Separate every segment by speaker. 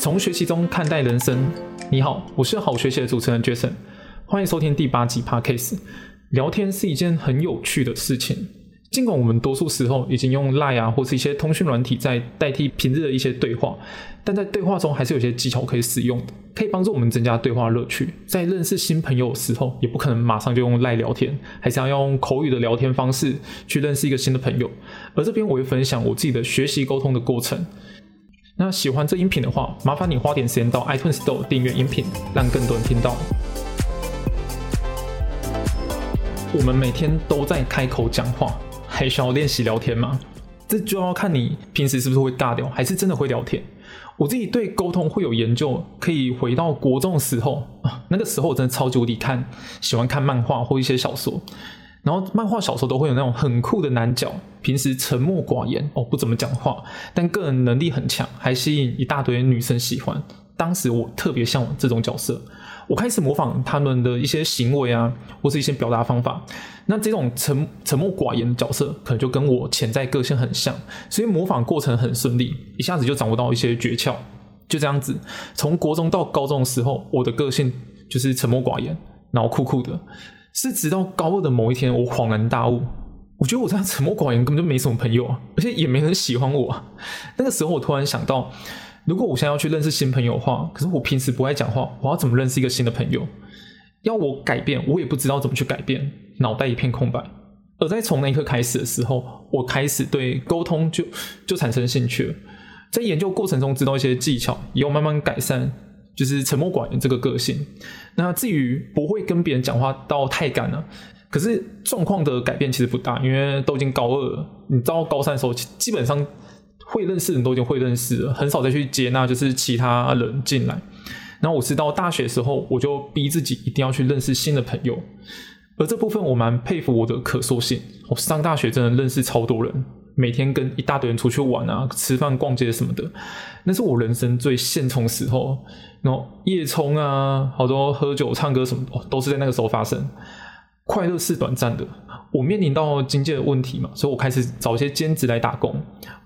Speaker 1: 从学习中看待人生。你好，我是好学习的主持人 Jason，欢迎收听第八集 Podcast。聊天是一件很有趣的事情，尽管我们多数时候已经用 Line 啊，或是一些通讯软体在代替平日的一些对话，但在对话中还是有些技巧可以使用的，可以帮助我们增加对话乐趣。在认识新朋友的时候，也不可能马上就用 Line 聊天，还是要用口语的聊天方式去认识一个新的朋友。而这边我会分享我自己的学习沟通的过程。那喜欢这音频的话，麻烦你花点时间到 iTunes Store 订阅音频，让更多人听到。我们每天都在开口讲话，还需要练习聊天吗？这就要看你平时是不是会尬聊，还是真的会聊天。我自己对沟通会有研究，可以回到国中的时候啊，那个时候我真的超级无敌看，喜欢看漫画或一些小说。然后漫画小说都会有那种很酷的男角，平时沉默寡言哦，不怎么讲话，但个人能力很强，还吸引一大堆女生喜欢。当时我特别向往这种角色，我开始模仿他们的一些行为啊，或是一些表达方法。那这种沉沉默寡言的角色，可能就跟我潜在个性很像，所以模仿过程很顺利，一下子就掌握到一些诀窍。就这样子，从国中到高中的时候，我的个性就是沉默寡言，然后酷酷的。是直到高二的某一天，我恍然大悟，我觉得我这样沉默寡言根本就没什么朋友啊，而且也没人喜欢我啊。那个时候，我突然想到，如果我现在要去认识新朋友的话，可是我平时不爱讲话，我要怎么认识一个新的朋友？要我改变，我也不知道怎么去改变，脑袋一片空白。而在从那一刻开始的时候，我开始对沟通就就产生兴趣了，在研究过程中知道一些技巧，以后慢慢改善。就是沉默寡言这个个性，那至于不会跟别人讲话到太干了，可是状况的改变其实不大，因为都已经高二了，你到高三的时候，基本上会认识人都已经会认识了，很少再去接纳就是其他人进来。然后我是到大学时候，我就逼自己一定要去认识新的朋友，而这部分我蛮佩服我的可塑性，我上大学真的认识超多人。每天跟一大堆人出去玩啊、吃饭、逛街什么的，那是我人生最现充时候。然后夜冲啊，好多喝酒、唱歌什么，哦，都是在那个时候发生。快乐是短暂的，我面临到经济的问题嘛，所以我开始找一些兼职来打工。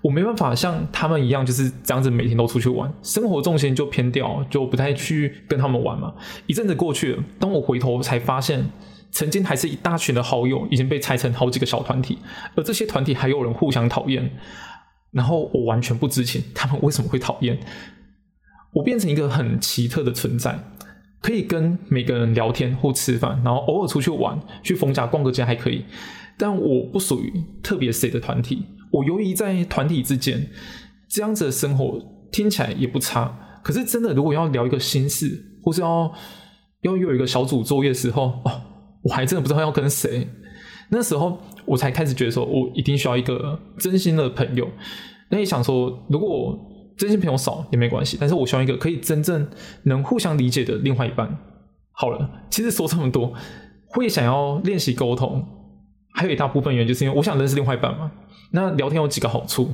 Speaker 1: 我没办法像他们一样，就是这样子每天都出去玩，生活重心就偏掉，就不太去跟他们玩嘛。一阵子过去了，当我回头才发现。曾经还是一大群的好友，已经被拆成好几个小团体，而这些团体还有人互相讨厌，然后我完全不知情，他们为什么会讨厌？我变成一个很奇特的存在，可以跟每个人聊天或吃饭，然后偶尔出去玩，去逢甲逛个街还可以，但我不属于特别谁的团体，我由于在团体之间，这样子的生活听起来也不差，可是真的如果要聊一个心事，或是要要有一个小组作业的时候，哦。我还真的不知道要跟谁，那时候我才开始觉得说，我一定需要一个真心的朋友。那也想说，如果真心朋友少也没关系，但是我需要一个可以真正能互相理解的另外一半。好了，其实说这么多，会想要练习沟通，还有一大部分原因就是因为我想认识另外一半嘛。那聊天有几个好处。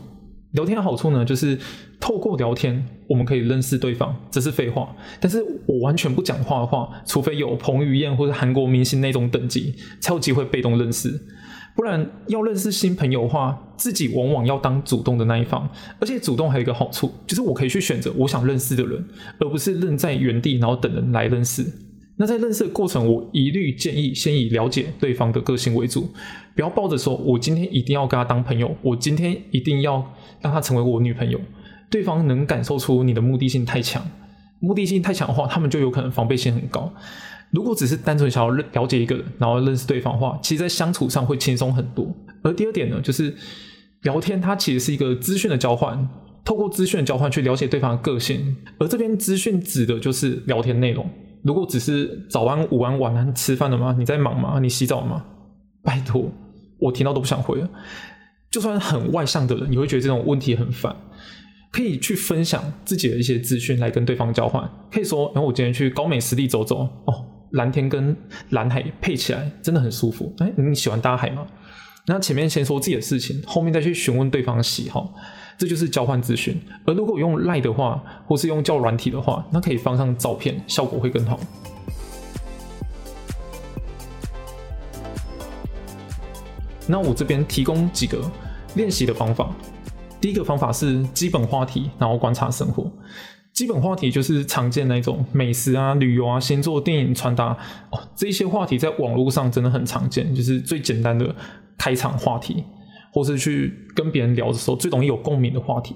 Speaker 1: 聊天的好处呢，就是透过聊天，我们可以认识对方，这是废话。但是我完全不讲话的话，除非有彭于晏或者韩国明星那种等级，才有机会被动认识。不然要认识新朋友的话，自己往往要当主动的那一方。而且主动还有一个好处，就是我可以去选择我想认识的人，而不是愣在原地，然后等人来认识。那在认识的过程，我一律建议先以了解对方的个性为主，不要抱着说我今天一定要跟他当朋友，我今天一定要让他成为我女朋友。对方能感受出你的目的性太强，目的性太强的话，他们就有可能防备心很高。如果只是单纯想要了解一个人，然后认识对方的话，其实在相处上会轻松很多。而第二点呢，就是聊天它其实是一个资讯的交换，透过资讯的交换去了解对方的个性，而这边资讯指的就是聊天内容。如果只是早安、午安、晚安，吃饭了吗？你在忙吗？你洗澡吗？拜托，我听到都不想回了。就算很外向的人，你会觉得这种问题很烦。可以去分享自己的一些资讯来跟对方交换。可以说，然后我今天去高美湿地走走，哦，蓝天跟蓝海配起来真的很舒服。哎，你喜欢大海吗？那前面先说自己的事情，后面再去询问对方喜好。这就是交换资讯，而如果用赖的话，或是用较软体的话，那可以放上照片，效果会更好。那我这边提供几个练习的方法。第一个方法是基本话题，然后观察生活。基基本话题就是常见那种美食啊、旅游啊、星座、电影、穿搭哦，这些话题在网络上真的很常见，就是最简单的开场话题，或是去跟别人聊的时候最容易有共鸣的话题。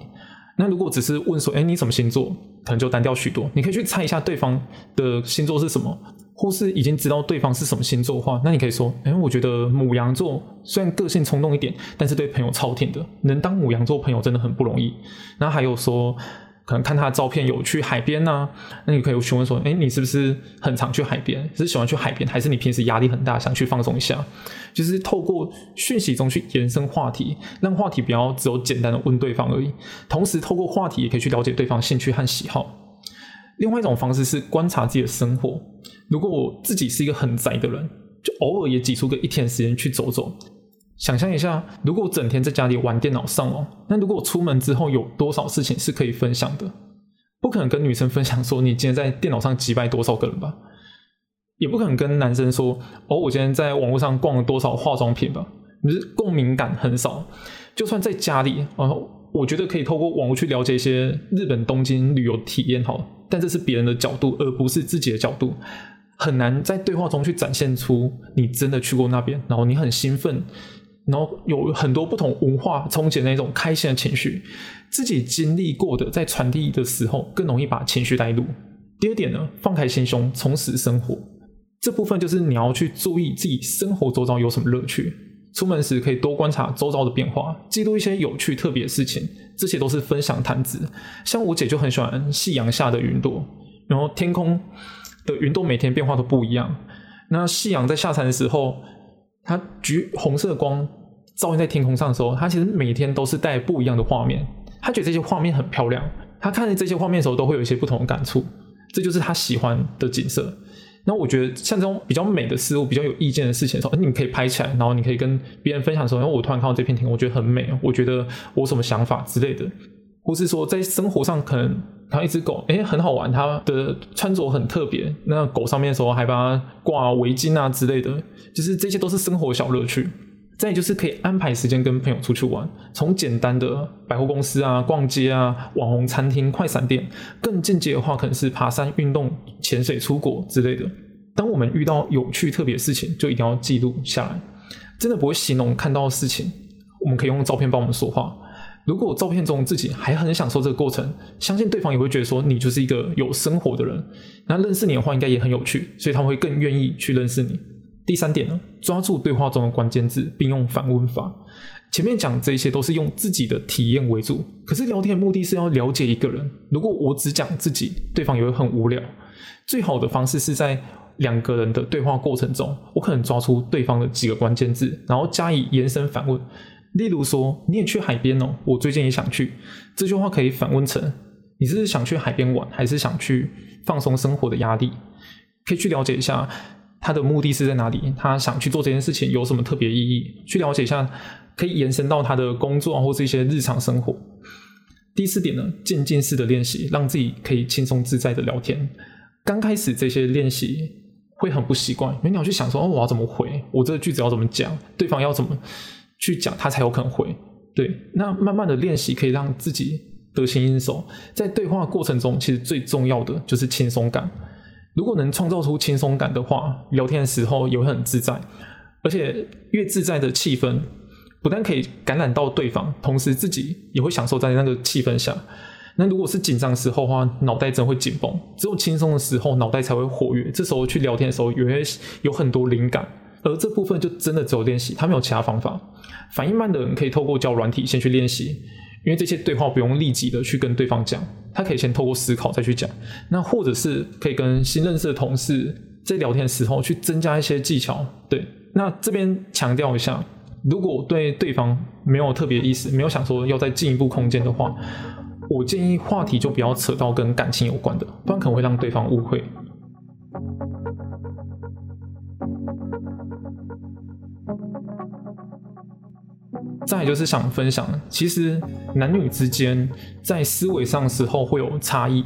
Speaker 1: 那如果只是问说，哎，你什么星座，可能就单调许多。你可以去猜一下对方的星座是什么，或是已经知道对方是什么星座的话，那你可以说，哎，我觉得母羊座虽然个性冲动一点，但是对朋友超甜的，能当母羊座朋友真的很不容易。那还有说。可能看他的照片有去海边呐，那你可以询问说：“哎，你是不是很常去海边？是喜欢去海边，还是你平时压力很大，想去放松一下？”就是透过讯息中去延伸话题，让话题不要只有简单的问对方而已。同时，透过话题也可以去了解对方兴趣和喜好。另外一种方式是观察自己的生活。如果我自己是一个很宅的人，就偶尔也挤出个一天时间去走走。想象一下，如果我整天在家里玩电脑上网，那如果我出门之后有多少事情是可以分享的？不可能跟女生分享说你今天在电脑上击败多少个人吧？也不可能跟男生说哦，我今天在网络上逛了多少化妆品吧？你是共鸣感很少。就算在家里，哦，我觉得可以透过网络去了解一些日本东京旅游体验，好，但这是别人的角度，而不是自己的角度，很难在对话中去展现出你真的去过那边，然后你很兴奋。然后有很多不同文化憧憬那种开心的情绪，自己经历过的，在传递的时候更容易把情绪带入。第二点呢，放开心胸，充实生活。这部分就是你要去注意自己生活周遭有什么乐趣。出门时可以多观察周遭的变化，记录一些有趣特别的事情，这些都是分享谈资。像我姐就很喜欢夕阳下的云朵，然后天空的云朵每天变化都不一样。那夕阳在下山的时候。它橘红色光照映在天空上的时候，它其实每天都是带不一样的画面。他觉得这些画面很漂亮，他看着这些画面的时候都会有一些不同的感触。这就是他喜欢的景色。那我觉得像这种比较美的事物、比较有意见的事情的时候，你可以拍起来，然后你可以跟别人分享的时候：“因为我突然看到这片天空，我觉得很美，我觉得我什么想法之类的。”或是说在生活上可能。然后一只狗，哎，很好玩，它的穿着很特别。那狗上面的时候还帮它挂围巾啊之类的，就是这些都是生活小乐趣。再就是可以安排时间跟朋友出去玩，从简单的百货公司啊、逛街啊、网红餐厅、快闪店，更进阶的话可能是爬山、运动、潜水、出国之类的。当我们遇到有趣特别事情，就一定要记录下来，真的不会形容看到的事情，我们可以用照片帮我们说话。如果照片中自己还很享受这个过程，相信对方也会觉得说你就是一个有生活的人。那认识你的话，应该也很有趣，所以他们会更愿意去认识你。第三点呢，抓住对话中的关键字，并用反问法。前面讲这些都是用自己的体验为主，可是聊天的目的是要了解一个人。如果我只讲自己，对方也会很无聊。最好的方式是在两个人的对话过程中，我可能抓出对方的几个关键字，然后加以延伸反问。例如说，你也去海边哦，我最近也想去。这句话可以反问成：你是想去海边玩，还是想去放松生活的压力？可以去了解一下他的目的是在哪里，他想去做这件事情有什么特别意义？去了解一下，可以延伸到他的工作或是一些日常生活。第四点呢，渐进式的练习，让自己可以轻松自在的聊天。刚开始这些练习会很不习惯，因为你要去想说：哦，我要怎么回？我这个句子要怎么讲？对方要怎么？去讲，他才有可能回。对，那慢慢的练习可以让自己得心应手。在对话过程中，其实最重要的就是轻松感。如果能创造出轻松感的话，聊天的时候也会很自在。而且越自在的气氛，不但可以感染到对方，同时自己也会享受在那个气氛下。那如果是紧张时候的话，脑袋真会紧绷；只有轻松的时候，脑袋才会活跃。这时候去聊天的时候，也会有很多灵感。而这部分就真的只有练习，他没有其他方法。反应慢的人可以透过教软体先去练习，因为这些对话不用立即的去跟对方讲，他可以先透过思考再去讲。那或者是可以跟新认识的同事在聊天的时候去增加一些技巧。对，那这边强调一下，如果对对方没有特别意思，没有想说要再进一步空间的话，我建议话题就不要扯到跟感情有关的，不然可能会让对方误会。再就是想分享，其实男女之间在思维上时候会有差异。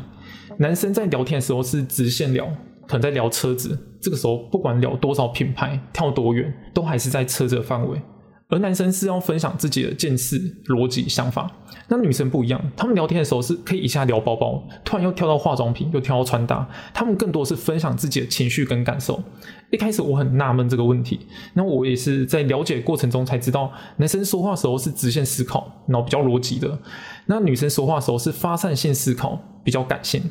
Speaker 1: 男生在聊天的时候是直线聊，可能在聊车子，这个时候不管聊多少品牌，跳多远，都还是在车子的范围。而男生是要分享自己的见识、逻辑、想法。那女生不一样，他们聊天的时候是可以一下聊包包，突然又跳到化妆品，又跳到穿搭。他们更多是分享自己的情绪跟感受。一开始我很纳闷这个问题，那我也是在了解过程中才知道，男生说话时候是直线思考，然后比较逻辑的；那女生说话时候是发散性思考，比较感性。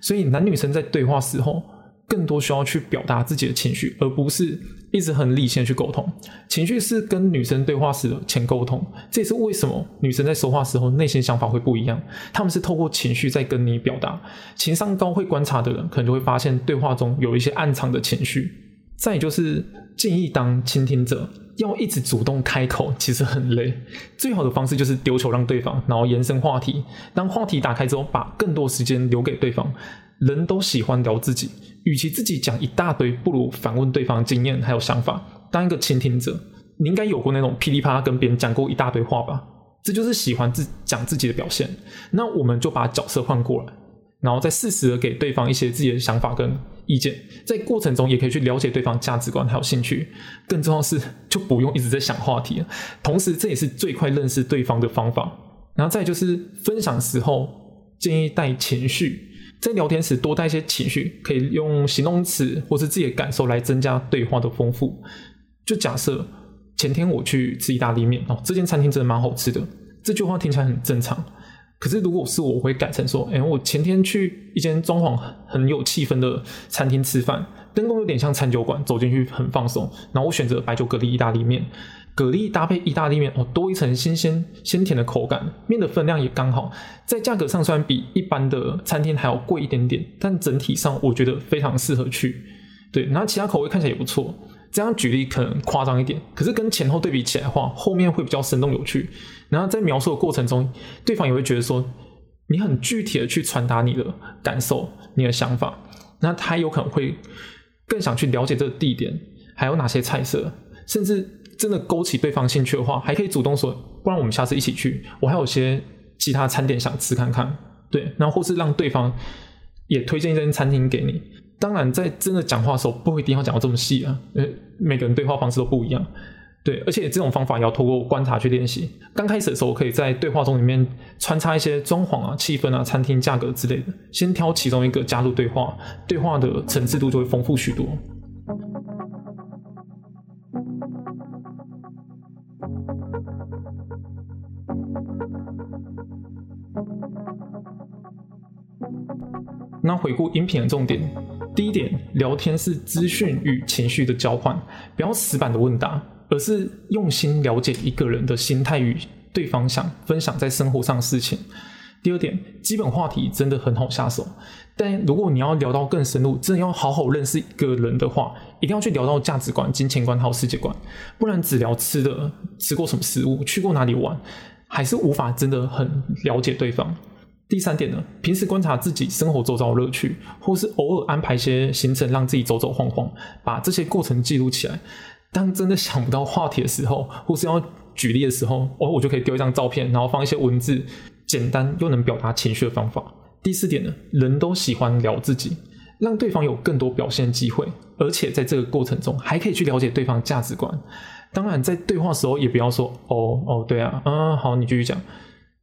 Speaker 1: 所以男女生在对话时候。更多需要去表达自己的情绪，而不是一直很理性去沟通。情绪是跟女生对话时的前沟通，这也是为什么女生在说话时候内心想法会不一样。他们是透过情绪在跟你表达。情商高会观察的人，可能就会发现对话中有一些暗藏的情绪。再就是建议当倾听者，要一直主动开口，其实很累。最好的方式就是丢球让对方，然后延伸话题。当话题打开之后，把更多时间留给对方。人都喜欢聊自己，与其自己讲一大堆，不如反问对方经验还有想法，当一个倾听者。你应该有过那种噼里啪啦跟别人讲过一大堆话吧？这就是喜欢自讲自己的表现。那我们就把角色换过来，然后再适时的给对方一些自己的想法跟意见，在过程中也可以去了解对方价值观还有兴趣。更重要是，就不用一直在想话题了。同时，这也是最快认识对方的方法。然后再就是分享时候建议带情绪。在聊天时多带一些情绪，可以用形容词或是自己的感受来增加对话的丰富。就假设前天我去吃意大利面哦，这间餐厅真的蛮好吃的。这句话听起来很正常，可是如果是我我会改成说：哎，我前天去一间装潢很有气氛的餐厅吃饭，灯光有点像餐酒馆，走进去很放松。然后我选择白酒蛤蜊意大利面。蛤蜊搭配意大利面哦，多一层新鲜鲜甜的口感，面的分量也刚好，在价格上虽然比一般的餐厅还要贵一点点，但整体上我觉得非常适合去。对，然后其他口味看起来也不错。这样举例可能夸张一点，可是跟前后对比起来的话，后面会比较生动有趣。然后在描述的过程中，对方也会觉得说你很具体的去传达你的感受、你的想法，那他有可能会更想去了解这个地点还有哪些菜色，甚至。真的勾起对方兴趣的话，还可以主动说，不然我们下次一起去。我还有些其他餐点想吃看看，对，然后或是让对方也推荐一间餐厅给你。当然，在真的讲话的时候，不一定要讲到这么细啊，呃，每个人对话方式都不一样，对，而且这种方法也要透过观察去练习。刚开始的时候，可以在对话中里面穿插一些装潢啊、气氛啊、餐厅价格之类的，先挑其中一个加入对话，对话的层次度就会丰富许多。那回顾音频的重点，第一点，聊天是资讯与情绪的交换，不要死板的问答，而是用心了解一个人的心态与对方想分享在生活上的事情。第二点，基本话题真的很好下手，但如果你要聊到更深入，真的要好好认识一个人的话，一定要去聊到价值观、金钱观还有世界观，不然只聊吃的，吃过什么食物，去过哪里玩，还是无法真的很了解对方。第三点呢，平时观察自己生活周遭的乐趣，或是偶尔安排一些行程让自己走走晃晃，把这些过程记录起来。当真的想不到话题的时候，或是要举例的时候，我我就可以丢一张照片，然后放一些文字，简单又能表达情绪的方法。第四点呢，人都喜欢聊自己，让对方有更多表现机会，而且在这个过程中还可以去了解对方价值观。当然，在对话时候也不要说哦哦对啊，嗯好，你继续讲，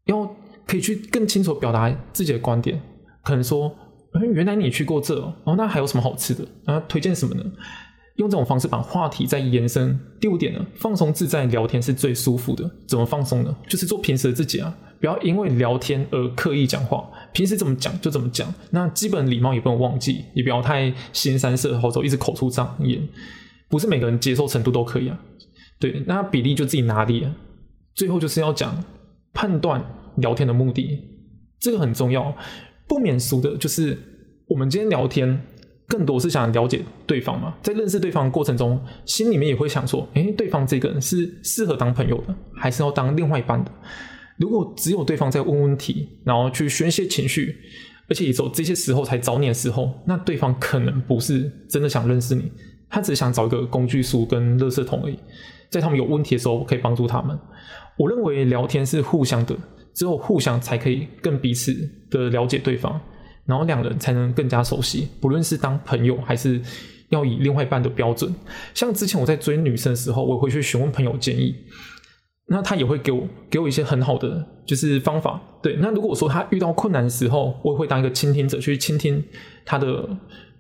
Speaker 1: 要。可以去更清楚表达自己的观点，可能说，原来你去过这哦，那还有什么好吃的？啊，推荐什么呢？用这种方式把话题再延伸。第五点呢，放松自在聊天是最舒服的。怎么放松呢？就是做平时的自己啊，不要因为聊天而刻意讲话，平时怎么讲就怎么讲。那基本礼貌也不能忘记，也不要太新三色，或者一直口出脏言，不是每个人接受程度都可以啊。对，那比例就自己拿捏。最后就是要讲判断。聊天的目的，这个很重要。不免俗的就是，我们今天聊天更多是想了解对方嘛。在认识对方的过程中，心里面也会想说：，诶，对方这个人是适合当朋友的，还是要当另外一半的？如果只有对方在问问题，然后去宣泄情绪，而且也走这些时候才找你的时候，那对方可能不是真的想认识你，他只想找一个工具书跟垃圾桶而已。在他们有问题的时候，可以帮助他们。我认为聊天是互相的。只有互相才可以更彼此的了解对方，然后两人才能更加熟悉。不论是当朋友，还是要以另外一半的标准。像之前我在追女生的时候，我会去询问朋友建议。那他也会给我给我一些很好的就是方法。对，那如果说他遇到困难的时候，我也会当一个倾听者去倾听他的，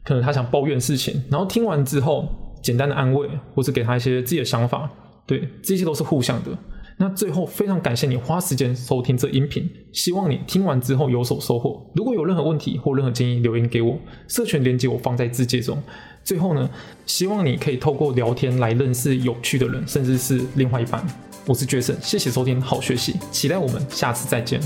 Speaker 1: 可能他想抱怨事情，然后听完之后简单的安慰，或是给他一些自己的想法。对，这些都是互相的。那最后非常感谢你花时间收听这音频，希望你听完之后有所收获。如果有任何问题或任何建议，留言给我，社群连接我放在字节中。最后呢，希望你可以透过聊天来认识有趣的人，甚至是另外一半。我是 Jason，谢谢收听，好学习，期待我们下次再见。